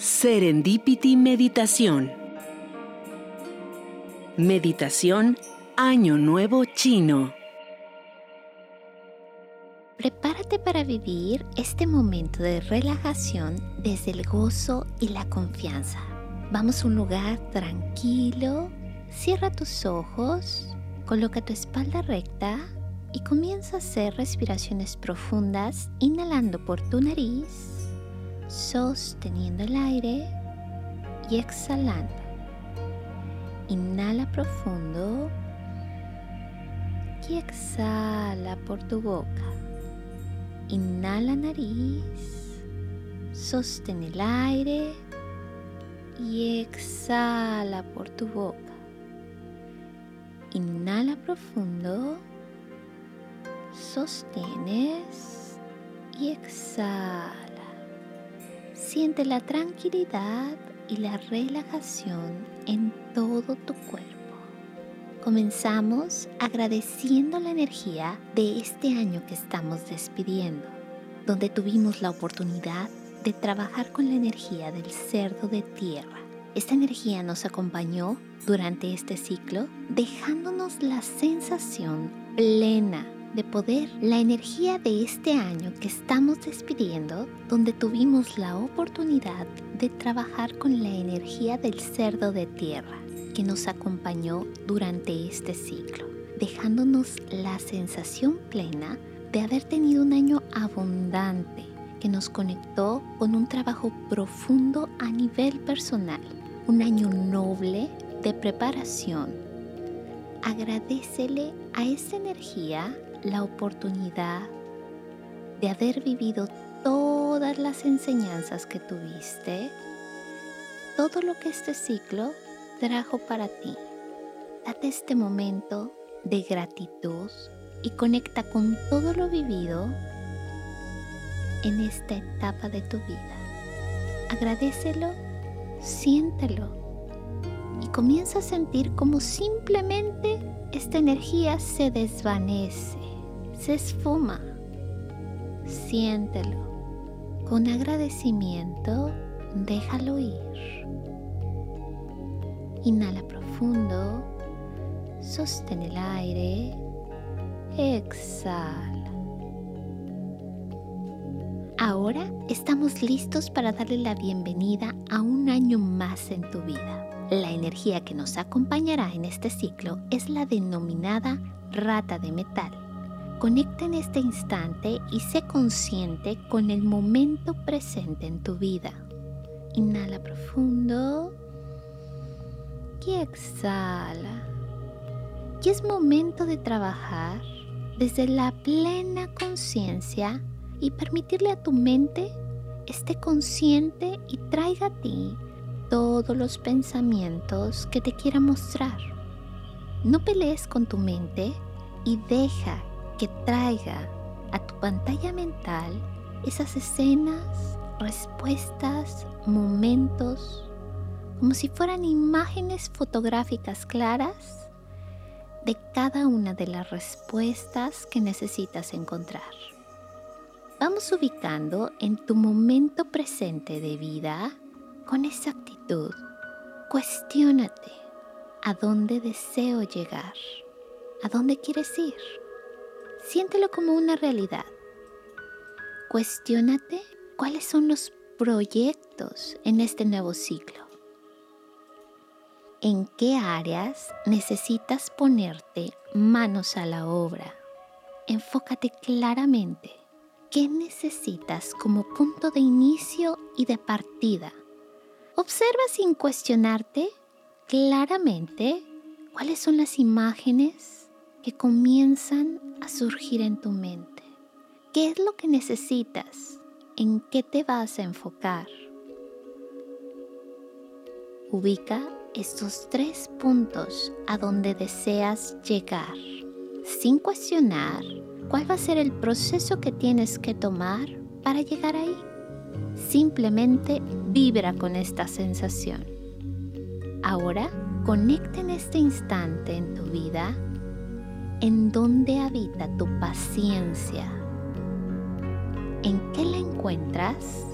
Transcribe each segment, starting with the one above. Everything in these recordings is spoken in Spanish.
Serendipity Meditación. Meditación Año Nuevo Chino. Prepárate para vivir este momento de relajación desde el gozo y la confianza. Vamos a un lugar tranquilo, cierra tus ojos, coloca tu espalda recta y comienza a hacer respiraciones profundas, inhalando por tu nariz, sosteniendo el aire y exhalando. Inhala profundo y exhala por tu boca. Inhala nariz, sostén el aire y exhala por tu boca. Inhala profundo sostienes y exhala. Siente la tranquilidad y la relajación en todo tu cuerpo. Comenzamos agradeciendo la energía de este año que estamos despidiendo, donde tuvimos la oportunidad de trabajar con la energía del cerdo de tierra. Esta energía nos acompañó durante este ciclo, dejándonos la sensación plena de poder la energía de este año que estamos despidiendo, donde tuvimos la oportunidad de trabajar con la energía del cerdo de tierra que nos acompañó durante este ciclo, dejándonos la sensación plena de haber tenido un año abundante que nos conectó con un trabajo profundo a nivel personal, un año noble de preparación. Agradecele a esa energía la oportunidad de haber vivido todas las enseñanzas que tuviste, todo lo que este ciclo trajo para ti. Date este momento de gratitud y conecta con todo lo vivido en esta etapa de tu vida. Agradecelo, siéntelo y comienza a sentir como simplemente esta energía se desvanece se esfuma. Siéntelo. Con agradecimiento, déjalo ir. Inhala profundo. Sostén el aire. Exhala. Ahora estamos listos para darle la bienvenida a un año más en tu vida. La energía que nos acompañará en este ciclo es la denominada rata de metal Conecta en este instante y sé consciente con el momento presente en tu vida. Inhala profundo y exhala. Y es momento de trabajar desde la plena conciencia y permitirle a tu mente esté consciente y traiga a ti todos los pensamientos que te quiera mostrar. No pelees con tu mente y deja que traiga a tu pantalla mental esas escenas, respuestas, momentos, como si fueran imágenes fotográficas claras de cada una de las respuestas que necesitas encontrar. Vamos ubicando en tu momento presente de vida con esa actitud. Cuestiónate a dónde deseo llegar, a dónde quieres ir. Siéntelo como una realidad. Cuestiónate cuáles son los proyectos en este nuevo ciclo. ¿En qué áreas necesitas ponerte manos a la obra? Enfócate claramente. ¿Qué necesitas como punto de inicio y de partida? Observa sin cuestionarte claramente cuáles son las imágenes que comienzan a surgir en tu mente. ¿Qué es lo que necesitas? ¿En qué te vas a enfocar? Ubica estos tres puntos a donde deseas llegar, sin cuestionar cuál va a ser el proceso que tienes que tomar para llegar ahí. Simplemente vibra con esta sensación. Ahora, conecta en este instante en tu vida en dónde habita tu paciencia, en qué la encuentras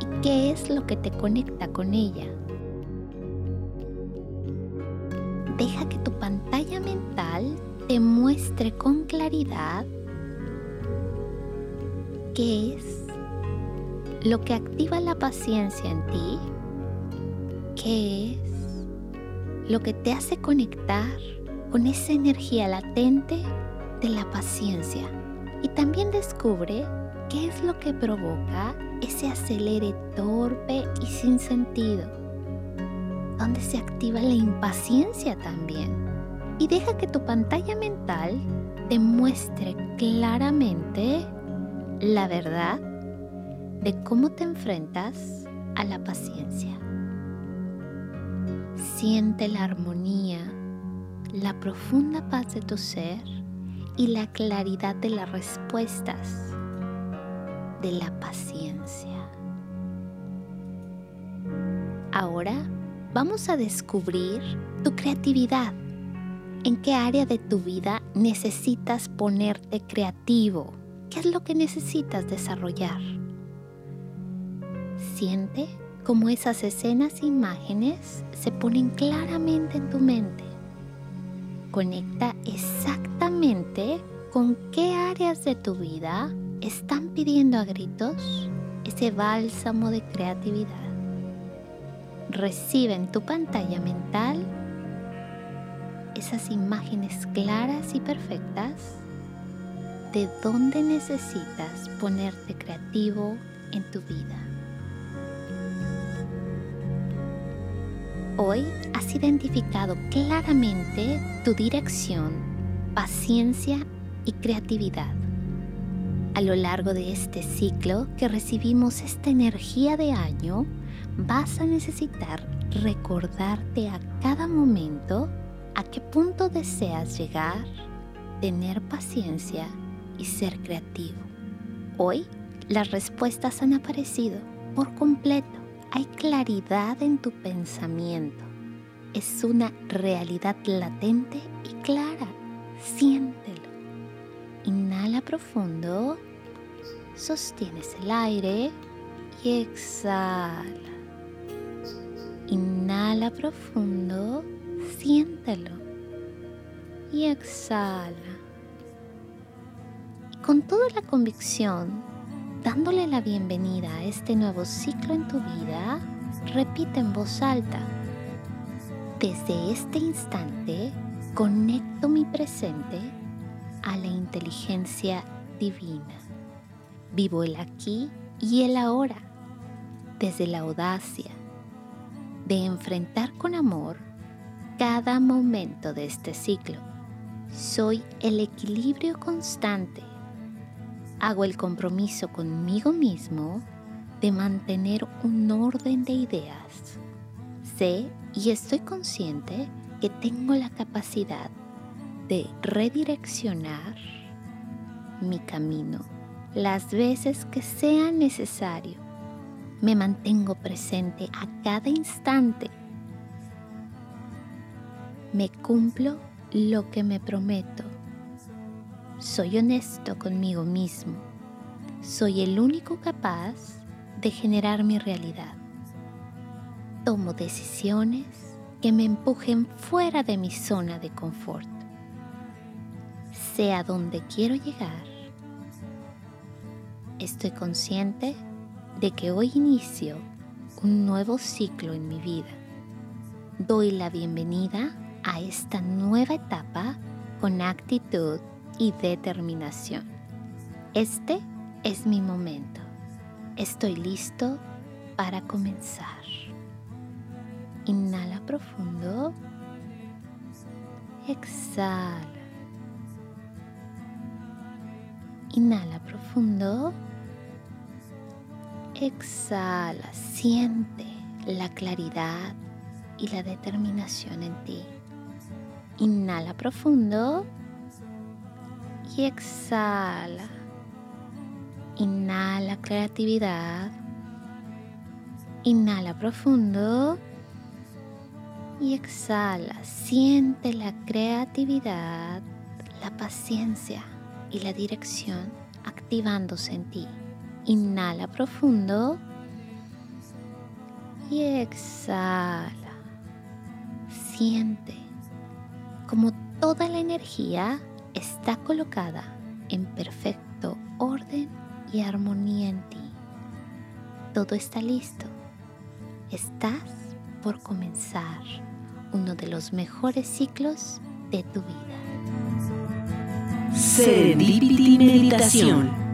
y qué es lo que te conecta con ella. Deja que tu pantalla mental te muestre con claridad qué es lo que activa la paciencia en ti, qué es lo que te hace conectar con esa energía latente de la paciencia y también descubre qué es lo que provoca ese acelere torpe y sin sentido, donde se activa la impaciencia también. Y deja que tu pantalla mental te muestre claramente la verdad de cómo te enfrentas a la paciencia. Siente la armonía, la profunda paz de tu ser y la claridad de las respuestas de la paciencia. Ahora vamos a descubrir tu creatividad. ¿En qué área de tu vida necesitas ponerte creativo? ¿Qué es lo que necesitas desarrollar? Siente cómo esas escenas e imágenes se ponen claramente en tu mente. Conecta exactamente con qué áreas de tu vida están pidiendo a gritos ese bálsamo de creatividad. Recibe en tu pantalla mental esas imágenes claras y perfectas de dónde necesitas ponerte creativo en tu vida. Hoy has identificado claramente tu dirección, paciencia y creatividad. A lo largo de este ciclo que recibimos esta energía de año, vas a necesitar recordarte a cada momento a qué punto deseas llegar, tener paciencia y ser creativo. Hoy las respuestas han aparecido por completo. Hay claridad en tu pensamiento. Es una realidad latente y clara. Siéntelo. Inhala profundo sostienes el aire y exhala. Inhala profundo, siéntelo y exhala. Con toda la convicción, dándole la bienvenida a este nuevo ciclo en tu vida, repite en voz alta. Desde este instante, conecto mi presente a la inteligencia divina. Vivo el aquí y el ahora, desde la audacia de enfrentar con amor cada momento de este ciclo. Soy el equilibrio constante. Hago el compromiso conmigo mismo de mantener un orden de ideas. Sé y estoy consciente que tengo la capacidad de redireccionar mi camino las veces que sea necesario. Me mantengo presente a cada instante. Me cumplo lo que me prometo. Soy honesto conmigo mismo. Soy el único capaz de generar mi realidad. Tomo decisiones que me empujen fuera de mi zona de confort. Sé a dónde quiero llegar Estoy consciente de que hoy inicio un nuevo ciclo en mi vida. Doy la bienvenida a esta nueva etapa con actitud y determinación. Este es mi momento. Estoy listo para comenzar. Inhala profundo. Exhala. Inhala profundo. Exhala, siente la claridad y la determinación en ti. Inhala profundo y exhala. Inhala creatividad. Inhala profundo y exhala. Siente la creatividad, la paciencia y la dirección activándose en ti. Inhala profundo y exhala. Siente como toda la energía está colocada en perfecto orden y armonía en ti. Todo está listo. Estás por comenzar uno de los mejores ciclos de tu vida. Serendipity Meditación